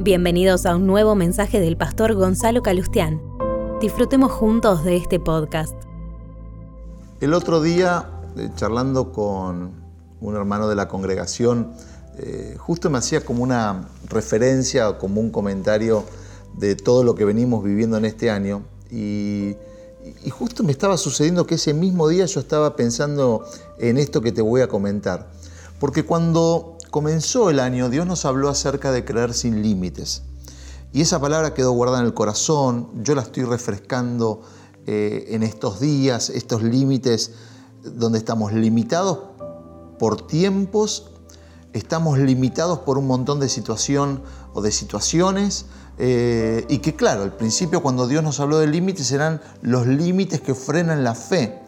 Bienvenidos a un nuevo mensaje del pastor Gonzalo Calustián. Disfrutemos juntos de este podcast. El otro día, eh, charlando con un hermano de la congregación, eh, justo me hacía como una referencia o como un comentario de todo lo que venimos viviendo en este año y, y justo me estaba sucediendo que ese mismo día yo estaba pensando en esto que te voy a comentar. Porque cuando comenzó el año, Dios nos habló acerca de creer sin límites. Y esa palabra quedó guardada en el corazón, yo la estoy refrescando eh, en estos días, estos límites donde estamos limitados por tiempos, estamos limitados por un montón de situación o de situaciones, eh, y que claro, al principio cuando Dios nos habló de límites eran los límites que frenan la fe,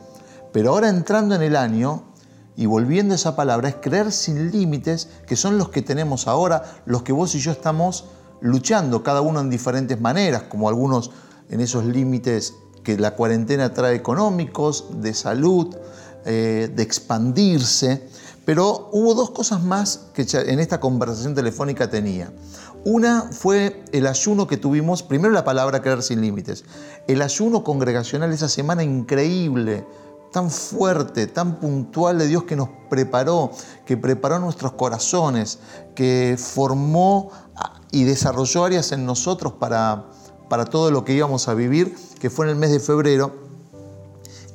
pero ahora entrando en el año, y volviendo a esa palabra, es creer sin límites, que son los que tenemos ahora, los que vos y yo estamos luchando, cada uno en diferentes maneras, como algunos en esos límites que la cuarentena trae económicos, de salud, eh, de expandirse. Pero hubo dos cosas más que en esta conversación telefónica tenía. Una fue el ayuno que tuvimos, primero la palabra creer sin límites, el ayuno congregacional esa semana increíble, tan fuerte, tan puntual de Dios que nos preparó, que preparó nuestros corazones, que formó y desarrolló áreas en nosotros para, para todo lo que íbamos a vivir, que fue en el mes de febrero.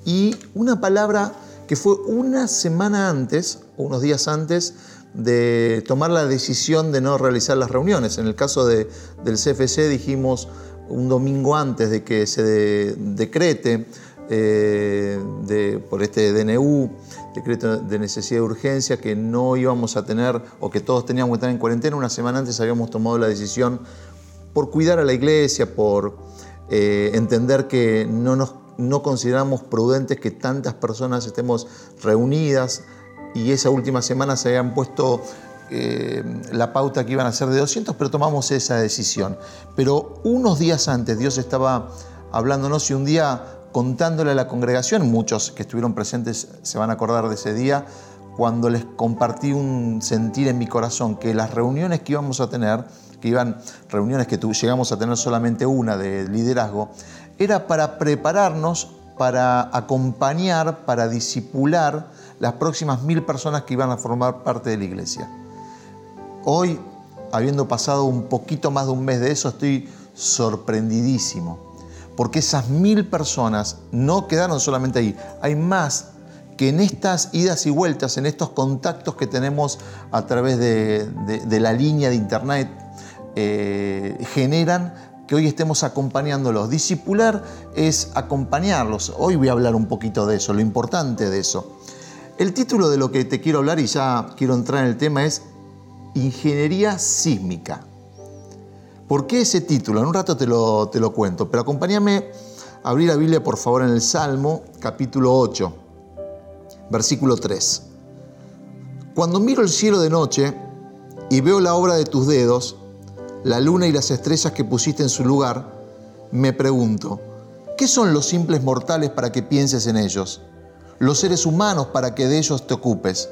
Y una palabra que fue una semana antes, unos días antes, de tomar la decisión de no realizar las reuniones. En el caso de, del CFC dijimos un domingo antes de que se decrete eh, por este DNU, decreto de necesidad de urgencia, que no íbamos a tener o que todos teníamos que estar en cuarentena. Una semana antes habíamos tomado la decisión por cuidar a la iglesia, por eh, entender que no, nos, no consideramos prudentes que tantas personas estemos reunidas y esa última semana se habían puesto eh, la pauta que iban a ser de 200, pero tomamos esa decisión. Pero unos días antes Dios estaba hablándonos y un día contándole a la congregación, muchos que estuvieron presentes se van a acordar de ese día, cuando les compartí un sentir en mi corazón que las reuniones que íbamos a tener, que iban reuniones que llegamos a tener solamente una de liderazgo, era para prepararnos para acompañar, para disipular las próximas mil personas que iban a formar parte de la iglesia. Hoy, habiendo pasado un poquito más de un mes de eso, estoy sorprendidísimo porque esas mil personas no quedaron solamente ahí, hay más que en estas idas y vueltas, en estos contactos que tenemos a través de, la línea de internet, eh, generan que hoy estemos acompañándolos. Discipular es acompañarlos. Hoy voy a hablar un poquito de eso, lo importante de eso. El título de lo que te quiero hablar y ya quiero entrar en el tema es Ingeniería sísmica. ¿Por qué ese título? En un rato te lo, te lo cuento, pero acompáñame a abrir la Biblia por favor en el Salmo capítulo 8, versículo 3. Cuando miro el cielo de noche y veo la obra de tus dedos, la luna y las estrellas que pusiste en su lugar, me pregunto, ¿qué son los simples mortales para que pienses en ellos? Los seres humanos para que de ellos te ocupes.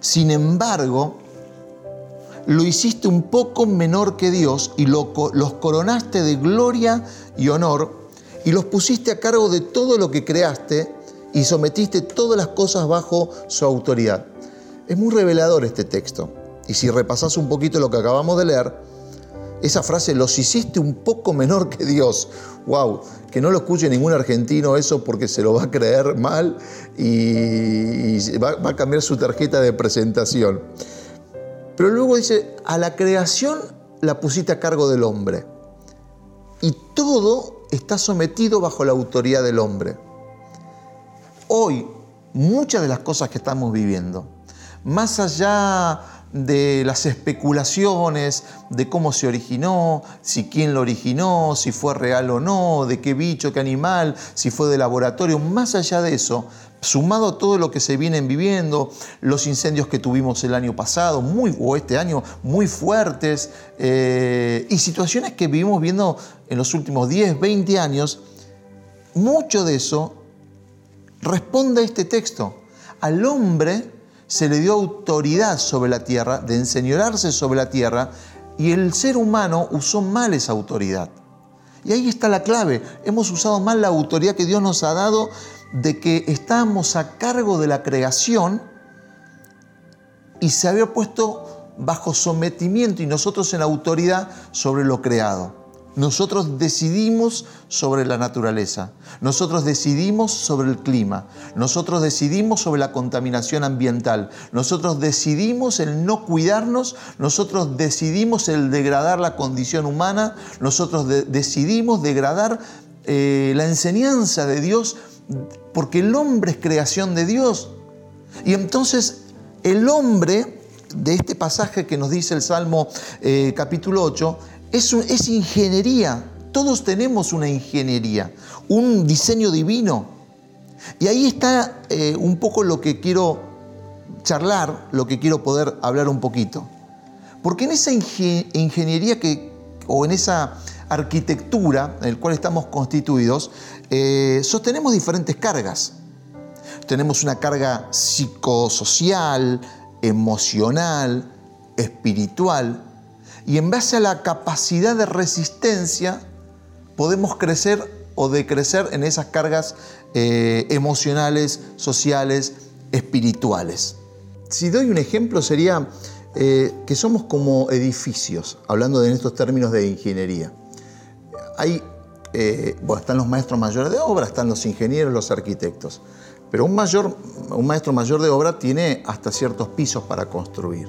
Sin embargo, lo hiciste un poco menor que Dios y los coronaste de gloria y honor y los pusiste a cargo de todo lo que creaste y sometiste todas las cosas bajo su autoridad. Es muy revelador este texto. Y si repasás un poquito lo que acabamos de leer, esa frase, los hiciste un poco menor que Dios. ¡Wow! Que no lo escuche ningún argentino eso porque se lo va a creer mal y, va a cambiar su tarjeta de presentación. Pero luego dice, a la creación la pusiste a cargo del hombre. Y todo está sometido bajo la autoridad del hombre. Hoy, muchas de las cosas que estamos viviendo, más allá de las especulaciones de cómo se originó, si quién lo originó, si fue real o no, de qué bicho, qué animal, si fue de laboratorio, más allá de eso, sumado a todo lo que se vienen viviendo, los incendios que tuvimos el año pasado, muy, o este año, muy fuertes, eh, y situaciones que vivimos viendo en los últimos 10, 20 años, mucho de eso responde a este texto. Al hombre se le dio autoridad sobre la tierra, de enseñorarse sobre la tierra, Y el ser humano usó mal esa autoridad. Y ahí está la clave. Hemos usado mal la autoridad que Dios nos ha dado de que estamos a cargo de la creación y se había puesto bajo sometimiento y nosotros en autoridad sobre lo creado. Nosotros decidimos sobre la naturaleza, nosotros decidimos sobre el clima, nosotros decidimos sobre la contaminación ambiental, nosotros decidimos el no cuidarnos, nosotros decidimos el degradar la condición humana, nosotros decidimos degradar eh, la enseñanza de Dios, porque el hombre es creación de Dios. Y entonces el hombre, de este pasaje que nos dice el Salmo eh, capítulo 8, es, ingeniería. Todos tenemos una ingeniería, un diseño divino. Y ahí está eh, un poco lo que quiero charlar, lo que quiero poder hablar un poquito. Porque en esa ingeniería que, o en esa arquitectura en la cual estamos constituidos, eh, sostenemos diferentes cargas. Tenemos una carga psicosocial, emocional, espiritual, y en base a la capacidad de resistencia podemos crecer o decrecer en esas cargas eh, emocionales, sociales, espirituales. Si doy un ejemplo sería eh, que somos como edificios, hablando de estos términos de ingeniería. Hay, eh, están los maestros mayores de obra, están los ingenieros, los arquitectos, pero un, mayor, un maestro mayor de obra tiene hasta ciertos pisos para construir.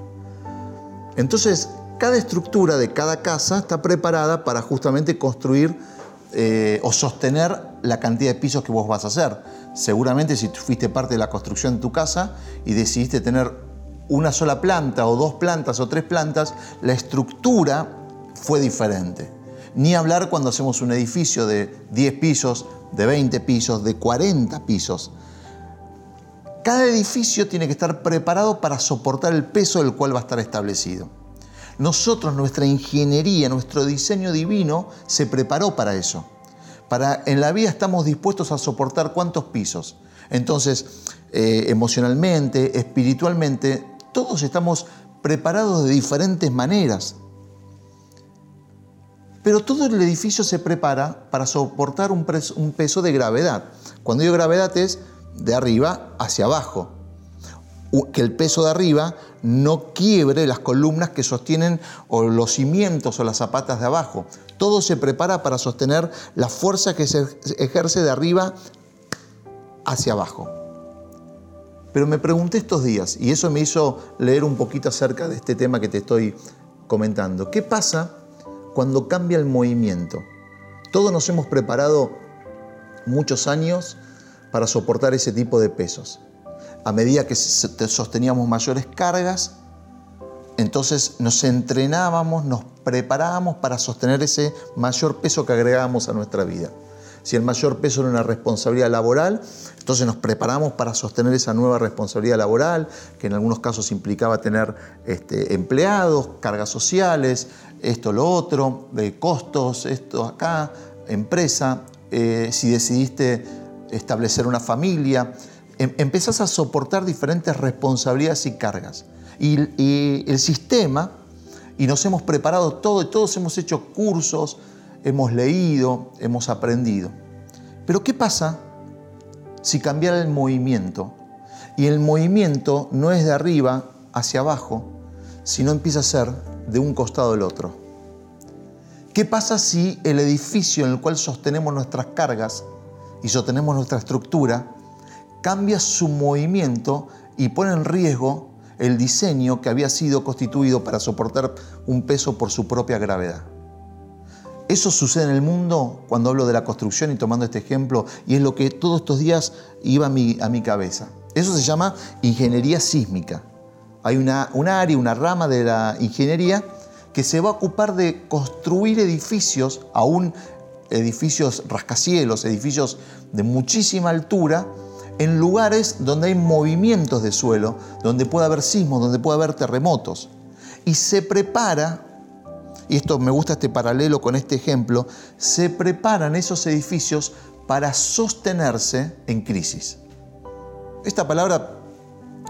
Entonces, cada estructura de cada casa está preparada para justamente construir eh, o sostener la cantidad de pisos que vos vas a hacer. Seguramente si fuiste parte de la construcción de tu casa y decidiste tener una sola planta o dos plantas o tres plantas, la estructura fue diferente. Ni hablar cuando hacemos un edificio de 10 pisos, de 20 pisos, de 40 pisos. Cada edificio tiene que estar preparado para soportar el peso del cual va a estar establecido. Nosotros, nuestra ingeniería, nuestro diseño divino se preparó para eso. Para, en la vida estamos dispuestos a soportar cuántos pisos. Entonces, eh, emocionalmente, espiritualmente, todos estamos preparados de diferentes maneras. Pero todo el edificio se prepara para soportar un, un peso de gravedad. Cuando digo gravedad es de arriba hacia abajo que el peso de arriba no quiebre las columnas que sostienen o los cimientos o las zapatas de abajo. Todo se prepara para sostener la fuerza que se ejerce de arriba hacia abajo. Pero me pregunté estos días, y eso me hizo leer un poquito acerca de este tema que te estoy comentando. ¿Qué pasa cuando cambia el movimiento? Todos nos hemos preparado muchos años para soportar ese tipo de pesos a medida que sosteníamos mayores cargas, entonces nos entrenábamos, nos preparábamos para sostener ese mayor peso que agregábamos a nuestra vida. Si el mayor peso era una responsabilidad laboral, entonces nos preparamos para sostener esa nueva responsabilidad laboral, que en algunos casos implicaba tener este, empleados, cargas sociales, esto, lo otro, de costos, esto acá, empresa, eh, si decidiste establecer una familia, Em, empezás a soportar diferentes responsabilidades y cargas. Y, el sistema, y nos hemos preparado todo, todos hemos hecho cursos, hemos leído, hemos aprendido. Pero ¿qué pasa si cambiara el movimiento? Y el movimiento no es de arriba hacia abajo, sino empieza a ser de un costado al otro. ¿Qué pasa si el edificio en el cual sostenemos nuestras cargas y sostenemos nuestra estructura cambia su movimiento y pone en riesgo el diseño que había sido constituido para soportar un peso por su propia gravedad. Eso sucede en el mundo cuando hablo de la construcción y tomando este ejemplo, y es lo que todos estos días iba a mi, cabeza. Eso se llama ingeniería sísmica. Hay una, un área, una rama de la ingeniería que se va a ocupar de construir edificios, aún edificios rascacielos, edificios de muchísima altura, en lugares donde hay movimientos de suelo, donde puede haber sismos, donde puede haber terremotos. Y se prepara, y esto me gusta este paralelo con este ejemplo, se preparan esos edificios para sostenerse en crisis. Esta palabra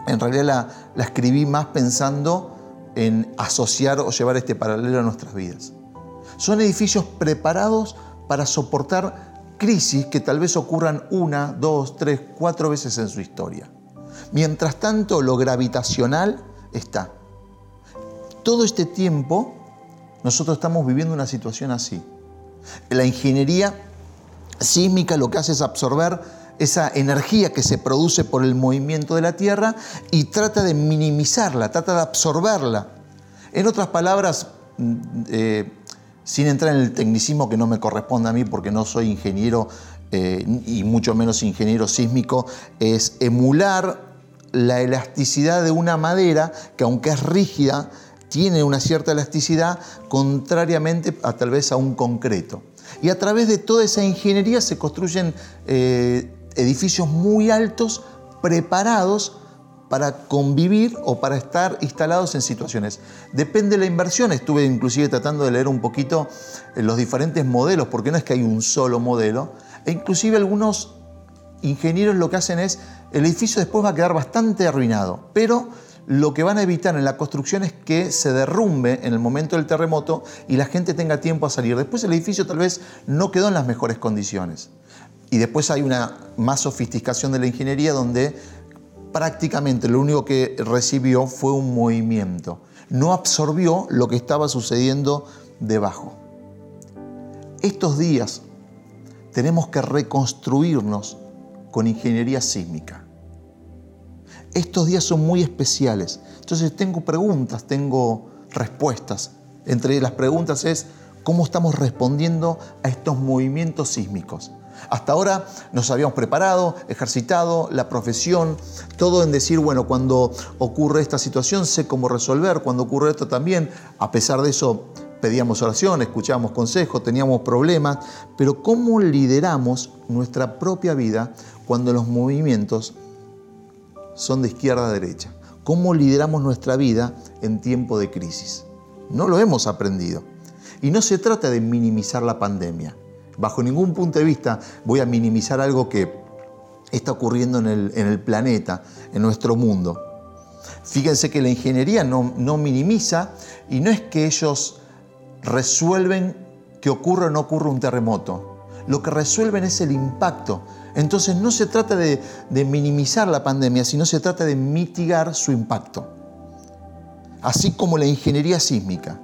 en realidad la, escribí más pensando en asociar o llevar este paralelo a nuestras vidas. Son edificios preparados para soportar crisis que tal vez ocurran una, dos, tres, cuatro veces en su historia. Mientras tanto, lo gravitacional está. Todo este tiempo nosotros estamos viviendo una situación así. La ingeniería sísmica lo que hace es absorber esa energía que se produce por el movimiento de la Tierra y trata de minimizarla, trata de absorberla. En otras palabras, mm, eh, sin entrar en el tecnicismo que no me corresponde a mí porque no soy ingeniero eh, y mucho menos ingeniero sísmico, es emular la elasticidad de una madera que aunque es rígida, tiene una cierta elasticidad contrariamente a tal vez a un concreto. Y a través de toda esa ingeniería se construyen eh, edificios muy altos preparados para convivir o para estar instalados en situaciones. Depende de la inversión, estuve inclusive tratando de leer un poquito eh, los diferentes modelos, porque no es que hay un solo modelo, e inclusive algunos ingenieros lo que hacen es, el edificio después va a quedar bastante arruinado, pero lo que van a evitar en la construcción es que se derrumbe en el momento del terremoto y la gente tenga tiempo a salir. Después el edificio tal vez no quedó en las mejores condiciones. Y después hay una más sofisticación de la ingeniería donde prácticamente lo único que recibió fue un movimiento. No absorbió lo que estaba sucediendo debajo. Estos días tenemos que reconstruirnos con ingeniería sísmica. Estos días son muy especiales. Entonces tengo preguntas, tengo respuestas. Entre las preguntas es cómo estamos respondiendo a estos movimientos sísmicos. Hasta ahora nos habíamos preparado, ejercitado, la profesión, todo en decir, bueno, cuando ocurre esta situación sé cómo resolver, cuando ocurre esto también, a pesar de eso pedíamos oración, escuchábamos consejos, teníamos problemas, pero ¿cómo lideramos nuestra propia vida cuando los movimientos son de izquierda a derecha? ¿Cómo lideramos nuestra vida en tiempo de crisis? No lo hemos aprendido. Y no se trata de minimizar la pandemia. Bajo ningún punto de vista voy a minimizar algo que está ocurriendo en el, planeta, en nuestro mundo. Fíjense que la ingeniería no, no minimiza y no es que ellos resuelven que ocurra o no ocurra un terremoto. Lo que resuelven es el impacto. Entonces no se trata de, de minimizar la pandemia, sino se trata de mitigar su impacto. Así como la ingeniería sísmica.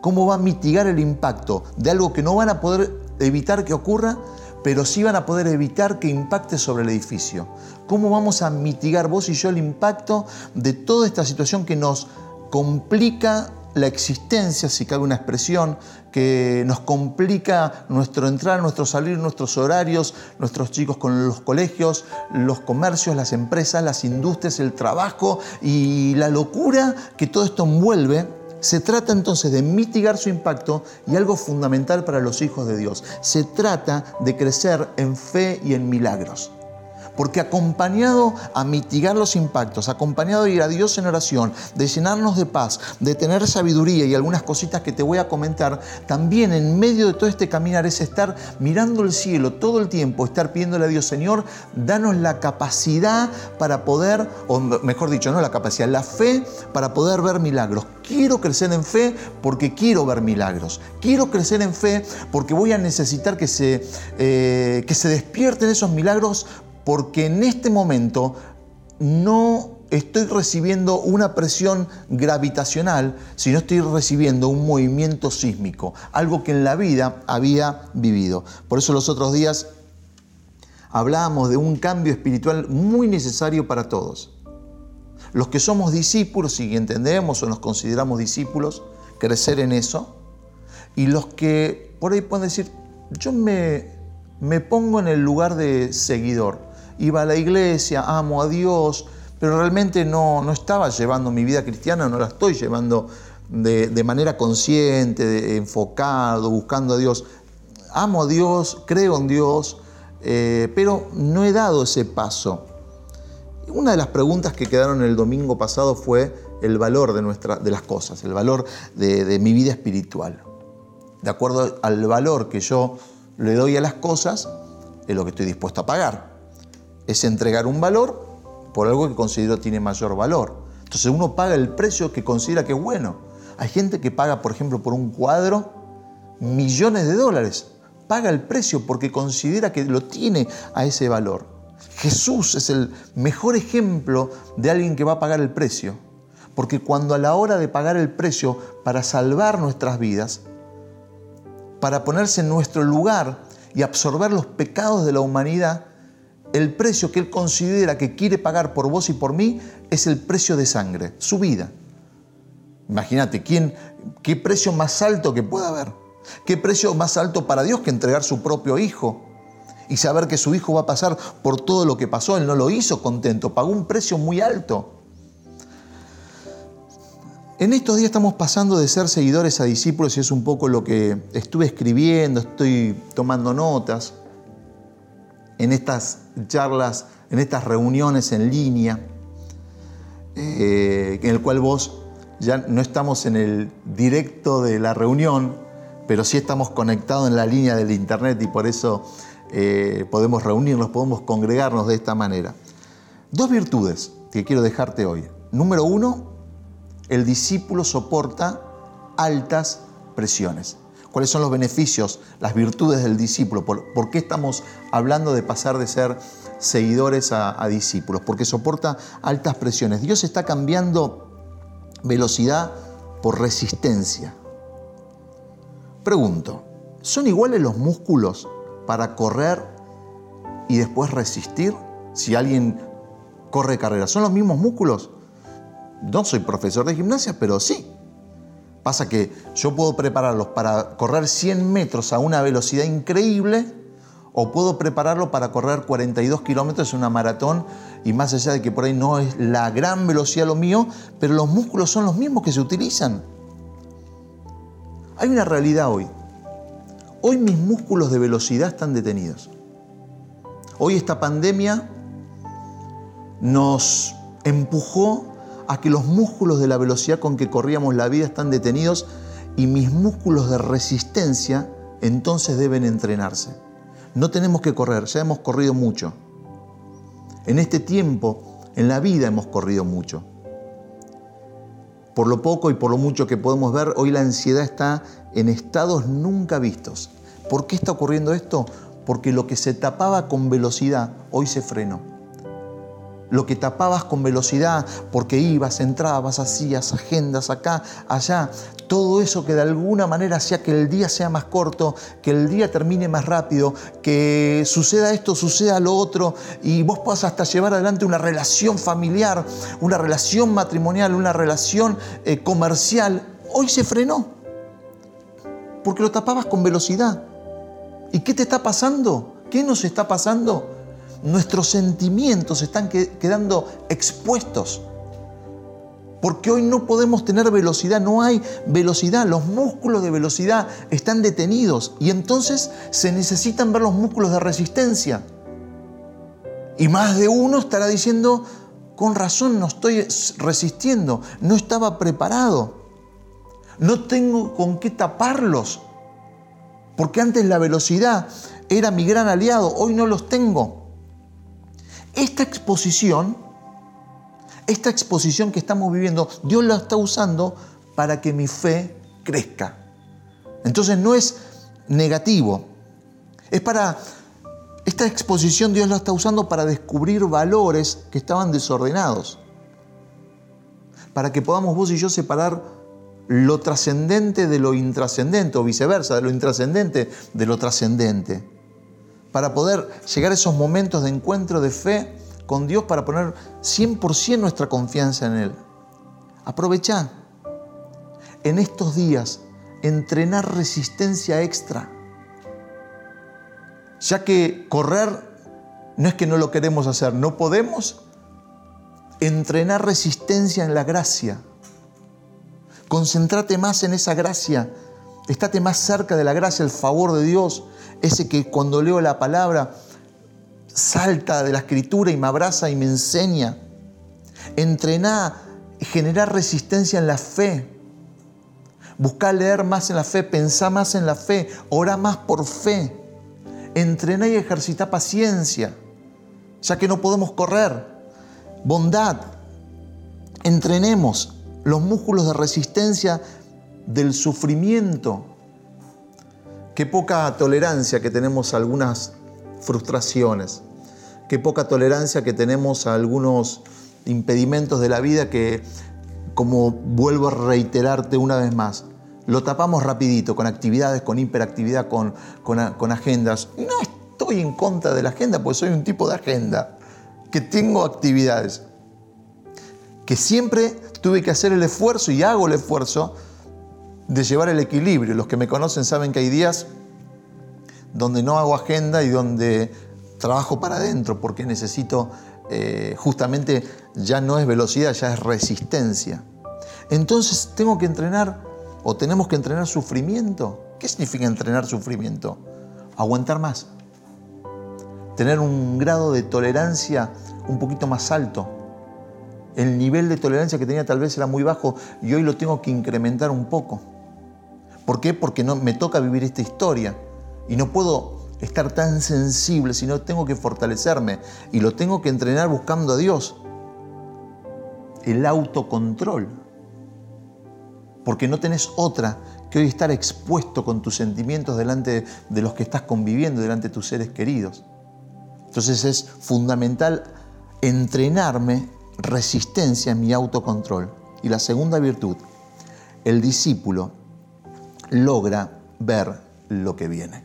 ¿Cómo va a mitigar el impacto de algo que no van a poder evitar que ocurra, pero sí van a poder evitar que impacte sobre el edificio. ¿Cómo vamos a mitigar vos y yo el impacto de toda esta situación que nos complica la existencia, si cabe una expresión, que nos complica nuestro entrar, nuestro salir, nuestros horarios, nuestros chicos con los colegios, los comercios, las empresas, las industrias, el trabajo y la locura que todo esto envuelve se trata entonces de mitigar su impacto y algo fundamental para los hijos de Dios. Se trata de crecer en fe y en milagros. Porque acompañado a mitigar los impactos, acompañado a ir a Dios en oración, de llenarnos de paz, de tener sabiduría y algunas cositas que te voy a comentar, también en medio de todo este caminar es estar mirando el cielo todo el tiempo, estar pidiéndole a Dios, Señor, danos la capacidad para poder, o mejor dicho, no la capacidad, la fe para poder ver milagros. Quiero crecer en fe porque quiero ver milagros. Quiero crecer en fe porque voy a necesitar que se, eh, que se despierten esos milagros porque en este momento no estoy recibiendo una presión gravitacional, sino estoy recibiendo un movimiento sísmico, algo que en la vida había vivido. Por eso los otros días hablábamos de un cambio espiritual muy necesario para todos. Los que somos discípulos y entendemos o nos consideramos discípulos, crecer en eso. Y los que por ahí pueden decir, yo me, me pongo en el lugar de seguidor iba a la iglesia, amo a Dios, pero realmente no, no estaba llevando mi vida cristiana, no la estoy llevando de, manera consciente, enfocado, buscando a Dios. Amo a Dios, creo en Dios, eh, pero no he dado ese paso. Una de las preguntas que quedaron el domingo pasado fue el valor de, nuestra, de las cosas, el valor de, de mi vida espiritual. De acuerdo al valor que yo le doy a las cosas, es lo que estoy dispuesto a pagar es entregar un valor por algo que considero tiene mayor valor. Entonces uno paga el precio que considera que es bueno. Hay gente que paga, por ejemplo, por un cuadro millones de dólares. Paga el precio porque considera que lo tiene a ese valor. Jesús es el mejor ejemplo de alguien que va a pagar el precio. Porque cuando a la hora de pagar el precio para salvar nuestras vidas, para ponerse en nuestro lugar y absorber los pecados de la humanidad, el precio que Él considera que quiere pagar por vos y por mí es el precio de sangre, su vida. Imagínate, ¿quién, ¿qué precio más alto que pueda haber? ¿Qué precio más alto para Dios que entregar su propio hijo? Y saber que su hijo va a pasar por todo lo que pasó. Él no lo hizo contento, pagó un precio muy alto. En estos días estamos pasando de ser seguidores a discípulos y es un poco lo que estuve escribiendo, estoy tomando notas en estas charlas, en estas reuniones en línea, eh, en el cual vos ya no estamos en el directo de la reunión, pero sí estamos conectados en la línea del internet y por eso eh, podemos reunirnos, podemos congregarnos de esta manera. Dos virtudes que quiero dejarte hoy. Número uno, el discípulo soporta altas presiones cuáles son los beneficios, las virtudes del discípulo, por, qué estamos hablando de pasar de ser seguidores a, a discípulos, porque soporta altas presiones. Dios está cambiando velocidad por resistencia. Pregunto, ¿son iguales los músculos para correr y después resistir? Si alguien corre carrera, ¿son los mismos músculos? No soy profesor de gimnasia, pero sí. Pasa que yo puedo prepararlos para correr 100 metros a una velocidad increíble o puedo prepararlo para correr 42 kilómetros en una maratón y más allá de que por ahí no es la gran velocidad lo mío, pero los músculos son los mismos que se utilizan. Hay una realidad hoy. Hoy mis músculos de velocidad están detenidos. Hoy esta pandemia nos empujó a que los músculos de la velocidad con que corríamos la vida están detenidos y mis músculos de resistencia entonces deben entrenarse. No tenemos que correr, ya hemos corrido mucho. En este tiempo, en la vida hemos corrido mucho. Por lo poco y por lo mucho que podemos ver, hoy la ansiedad está en estados nunca vistos. ¿Por qué está ocurriendo esto? Porque lo que se tapaba con velocidad hoy se frenó lo que tapabas con velocidad porque ibas, entrabas, hacías agendas acá, allá, todo eso que de alguna manera hacía que el día sea más corto, que el día termine más rápido, que suceda esto, suceda lo otro, y vos puedas hasta llevar adelante una relación familiar, una relación matrimonial, una relación eh, comercial, hoy se frenó, porque lo tapabas con velocidad. ¿Y qué te está pasando? ¿Qué nos está pasando? Nuestros sentimientos están quedando expuestos. Porque hoy no podemos tener velocidad, no hay velocidad, los músculos de velocidad están detenidos y entonces se necesitan ver los músculos de resistencia. Y más de uno estará diciendo, con razón no estoy resistiendo, no estaba preparado, no tengo con qué taparlos, porque antes la velocidad era mi gran aliado, hoy no los tengo. Esta exposición, esta exposición que estamos viviendo, Dios la está usando para que mi fe crezca. Entonces no es negativo, es para... Esta exposición Dios la está usando para descubrir valores que estaban desordenados, para que podamos vos y yo separar lo trascendente de lo intrascendente o viceversa, de lo intrascendente de lo trascendente para poder llegar a esos momentos de encuentro de fe con Dios, para poner 100% nuestra confianza en Él. Aprovecha en estos días entrenar resistencia extra. Ya que correr no es que no lo queremos hacer, no podemos entrenar resistencia en la gracia. Concéntrate más en esa gracia. Estate más cerca de la gracia, el favor de Dios, ese que cuando leo la palabra salta de la escritura y me abraza y me enseña. Entrená, generar resistencia en la fe. Busca leer más en la fe, pensar más en la fe, ora más por fe. Entrená y ejercita paciencia, ya que no podemos correr. Bondad, entrenemos los músculos de resistencia del sufrimiento. Qué poca tolerancia que tenemos a algunas frustraciones. Qué poca tolerancia que tenemos a algunos impedimentos de la vida que, como vuelvo a reiterarte una vez más, lo tapamos rapidito con actividades, con hiperactividad, con, con, agendas. No estoy en contra de la agenda, porque soy un tipo de agenda, que tengo actividades, que siempre tuve que hacer el esfuerzo y hago el esfuerzo de llevar el equilibrio. Los que me conocen saben que hay días donde no hago agenda y donde trabajo para adentro porque necesito eh, justamente ya no es velocidad, ya es resistencia. Entonces tengo que entrenar o tenemos que entrenar sufrimiento. ¿Qué significa entrenar sufrimiento? Aguantar más. Tener un grado de tolerancia un poquito más alto. El nivel de tolerancia que tenía tal vez era muy bajo y hoy lo tengo que incrementar un poco. ¿Por qué? Porque no, me toca vivir esta historia y no puedo estar tan sensible, sino tengo que fortalecerme y lo tengo que entrenar buscando a Dios. El autocontrol. Porque no tenés otra que hoy estar expuesto con tus sentimientos delante de los que estás conviviendo, delante de tus seres queridos. Entonces es fundamental entrenarme resistencia en mi autocontrol. Y la segunda virtud, el discípulo logra ver lo que viene.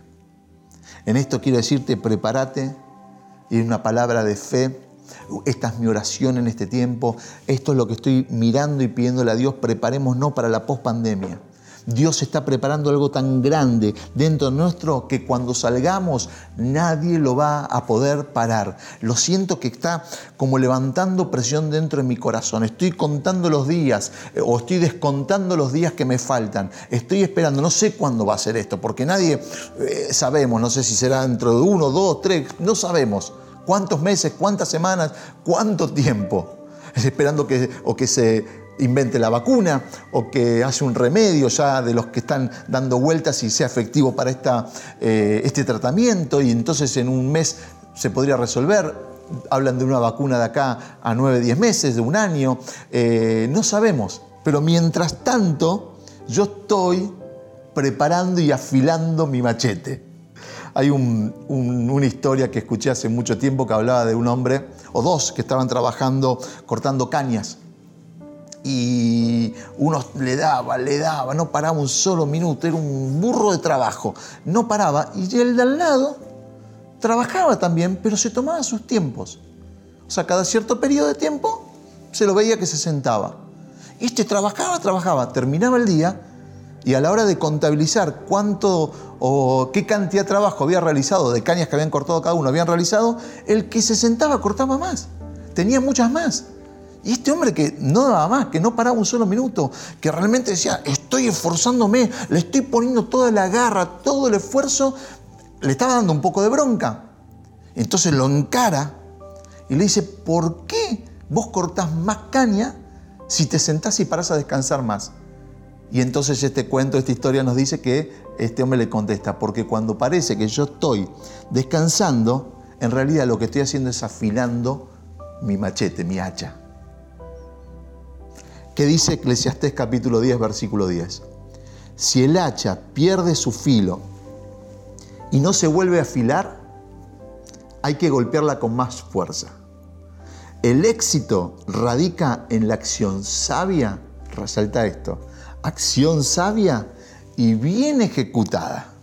En esto quiero decirte, prepárate, y una palabra de fe, esta es mi oración en este tiempo, esto es lo que estoy mirando y pidiéndole a Dios, preparémonos para la pospandemia Dios está preparando algo tan grande dentro de nuestro que cuando salgamos nadie lo va a poder parar. Lo siento que está como levantando presión dentro de mi corazón. Estoy contando los días eh, o estoy descontando los días que me faltan. Estoy esperando, no sé cuándo va a ser esto, porque nadie eh, sabemos, no sé si será dentro de uno, dos, tres, no sabemos cuántos meses, cuántas semanas, cuánto tiempo. Esperando que, o que se invente la vacuna o que hace un remedio ya de los que están dando vueltas y sea efectivo para esta, eh, este tratamiento y entonces en un mes se podría resolver. Hablan de una vacuna de acá a 9, 10 meses, de un año. Eh, no sabemos. Pero mientras tanto, yo estoy preparando y afilando mi machete. Hay una historia que escuché hace mucho tiempo que hablaba de un hombre o dos que estaban trabajando cortando cañas y uno le daba, le daba, no paraba un solo minuto, era un burro de trabajo, no paraba y el de al lado trabajaba también, pero se tomaba sus tiempos. O sea, cada cierto periodo de tiempo se lo veía que se sentaba. Este trabajaba, trabajaba, terminaba el día y a la hora de contabilizar cuánto o qué cantidad de trabajo había realizado, de cañas que habían cortado cada uno, habían realizado, el que se sentaba cortaba más, tenía muchas más. Y este hombre que no daba más, que no paraba un solo minuto, que realmente decía, estoy esforzándome, le estoy poniendo toda la garra, todo el esfuerzo, le estaba dando un poco de bronca. Entonces lo encara y le dice, ¿por qué vos cortás más caña si te sentás y parás a descansar más? Y entonces este cuento, esta historia nos dice que este hombre le contesta, porque cuando parece que yo estoy descansando, en realidad lo que estoy haciendo es afilando mi machete, mi hacha. ¿Qué dice Eclesiastés capítulo 10, versículo 10? Si el hacha pierde su filo y no se vuelve a afilar, hay que golpearla con más fuerza. El éxito radica en la acción sabia, resalta esto, acción sabia y bien ejecutada.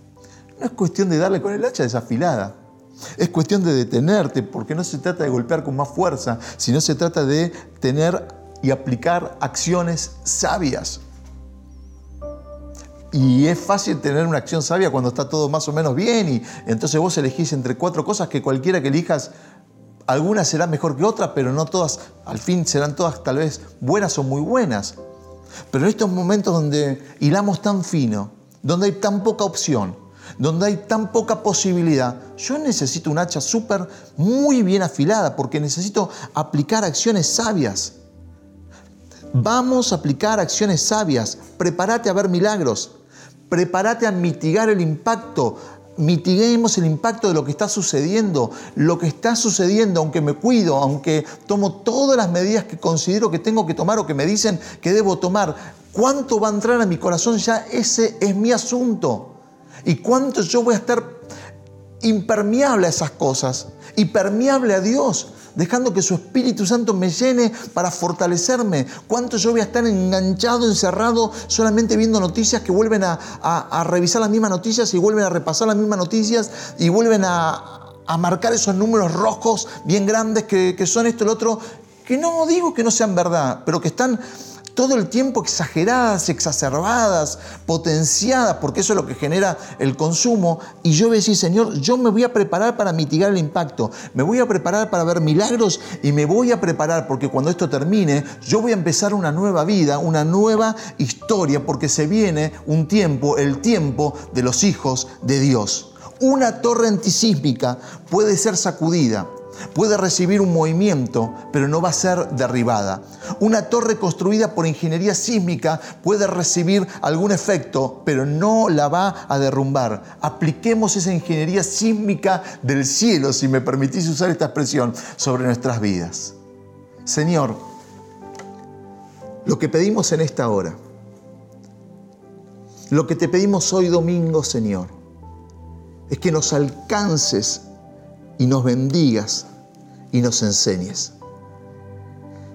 No es cuestión de darle con el hacha desafilada. Es cuestión de detenerte, porque no se trata de golpear con más fuerza, sino se trata de tener y aplicar acciones sabias. Y es fácil tener una acción sabia cuando está todo más o menos bien y entonces vos elegís entre cuatro cosas que cualquiera que elijas, alguna será mejor que otra, pero no todas, al fin serán todas tal vez buenas o muy buenas. Pero en estos momentos donde hilamos tan fino, donde hay tan poca opción, donde hay tan poca posibilidad, yo necesito un hacha súper, muy bien afilada, porque necesito aplicar acciones sabias. Vamos a aplicar acciones sabias. Prepárate a ver milagros. Prepárate a mitigar el impacto mitiguemos el impacto de lo que está sucediendo. Lo que está sucediendo, aunque me cuido, aunque tomo todas las medidas que considero que tengo que tomar o que me dicen que debo tomar, ¿cuánto va a entrar a mi corazón? Ya ese es mi asunto. ¿Y cuánto yo voy a estar impermeable a esas cosas? Y permeable a Dios dejando que su Espíritu Santo me llene para fortalecerme. ¿Cuánto yo voy a estar enganchado, encerrado, solamente viendo noticias que vuelven a, revisar las mismas noticias y vuelven a repasar las mismas noticias y vuelven a, marcar esos números rojos bien grandes que, que son esto y lo otro? Que no digo que no sean verdad, pero que están todo el tiempo exageradas, exacerbadas, potenciadas, porque eso es lo que genera el consumo. Y yo voy a decir, Señor, yo me voy a preparar para mitigar el impacto, me voy a preparar para ver milagros y me voy a preparar porque cuando esto termine, yo voy a empezar una nueva vida, una nueva historia, porque se viene un tiempo, el tiempo de los hijos de Dios. Una torre antisísmica puede ser sacudida, Puede recibir un movimiento, pero no va a ser derribada. Una torre construida por ingeniería sísmica puede recibir algún efecto, pero no la va a derrumbar. Apliquemos esa ingeniería sísmica del cielo, si me permitís usar esta expresión, sobre nuestras vidas. Señor, lo que pedimos en esta hora, lo que te pedimos hoy domingo, Señor, es que nos alcances y nos bendigas y nos enseñes.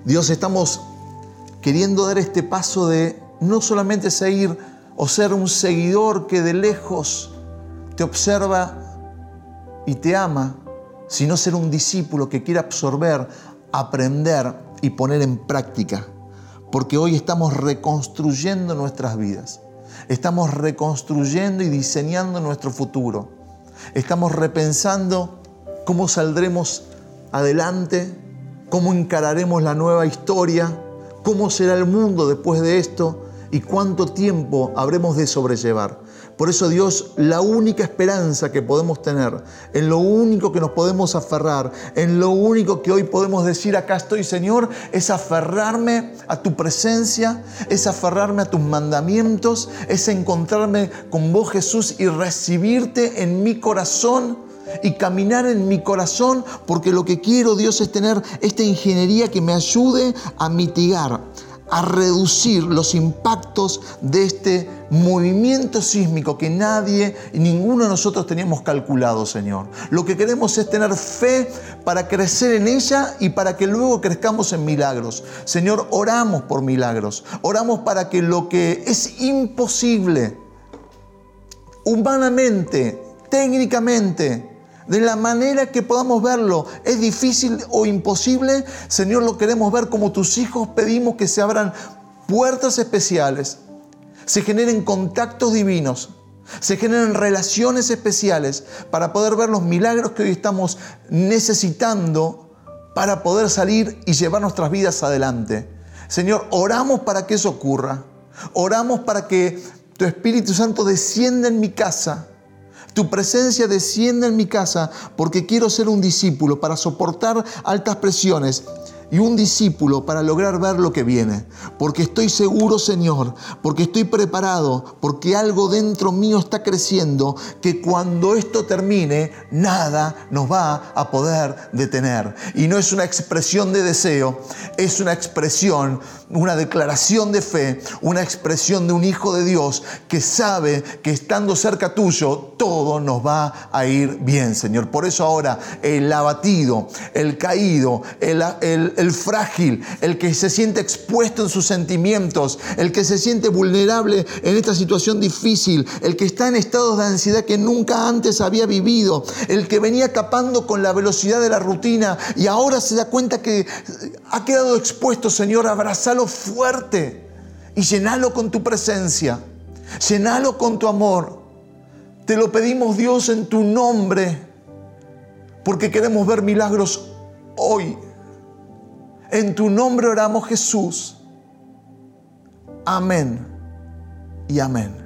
Dios, estamos queriendo dar este paso de no solamente seguir o ser un seguidor que de lejos te observa y te ama, sino ser un discípulo que quiere absorber, aprender y poner en práctica. Porque hoy estamos reconstruyendo nuestras vidas. Estamos reconstruyendo y diseñando nuestro futuro. Estamos repensando cómo saldremos adelante, cómo encararemos la nueva historia, cómo será el mundo después de esto y cuánto tiempo habremos de sobrellevar. Por eso Dios, la única esperanza que podemos tener, en lo único que nos podemos aferrar, en lo único que hoy podemos decir, acá estoy Señor, es aferrarme a tu presencia, es aferrarme a tus mandamientos, es encontrarme con vos Jesús y recibirte en mi corazón y caminar en mi corazón porque lo que quiero Dios es tener esta ingeniería que me ayude a mitigar, a reducir los impactos de este movimiento sísmico que nadie ninguno de nosotros teníamos calculado, Señor. Lo que queremos es tener fe para crecer en ella y para que luego crezcamos en milagros. Señor, oramos por milagros. Oramos para que lo que es imposible, humanamente, técnicamente, de la manera que podamos verlo. Es difícil o imposible, Señor, lo queremos ver como tus hijos. Pedimos que se abran puertas especiales, se generen contactos divinos, se generen relaciones especiales para poder ver los milagros que hoy estamos necesitando para poder salir y llevar nuestras vidas adelante. Señor, oramos para que eso ocurra. Oramos para que tu Espíritu Santo descienda en mi casa tu presencia desciende en mi casa porque quiero ser un discípulo para soportar altas presiones y un discípulo para lograr ver lo que viene. Porque estoy seguro, Señor, porque estoy preparado, porque algo dentro mío está creciendo, que cuando esto termine, nada nos va a poder detener. Y no es una expresión de deseo, es una expresión, una declaración de fe, una expresión de un hijo de Dios que sabe que estando cerca tuyo, todo nos va a ir bien, Señor. Por eso ahora el abatido, el caído, el, el frágil, el que se siente expuesto en sus sentimientos, el que se siente vulnerable en esta situación difícil, el que está en estados de ansiedad que nunca antes había vivido, el que venía capando con la velocidad de la rutina y ahora se da cuenta que ha quedado expuesto, Señor, abrazalo fuerte y llenalo con tu presencia, llenalo con tu amor. Te lo pedimos Dios en tu nombre, porque queremos ver milagros hoy. En tu nombre oramos Jesús. Amén y amén.